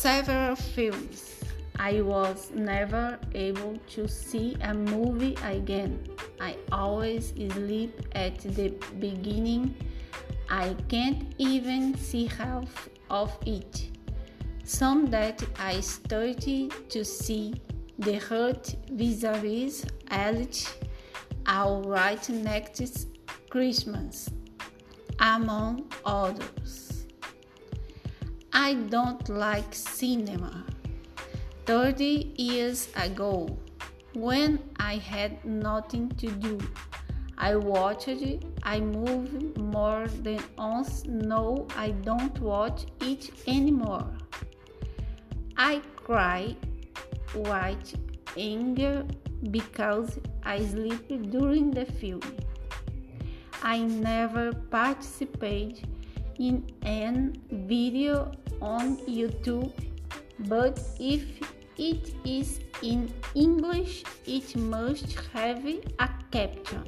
several films. I was never able to see a movie again. I always sleep at the beginning. I can't even see half of it. Some that I started to see The Hurt vis-a-vis Elite All Right Next Christmas, among others. I don't like cinema. 30 years ago, when I had nothing to do, I watched a movie more than once. No, I don't watch it anymore. I cry white anger because I sleep during the film. I never participate in an video on YouTube, but if it is in English, it must have a caption.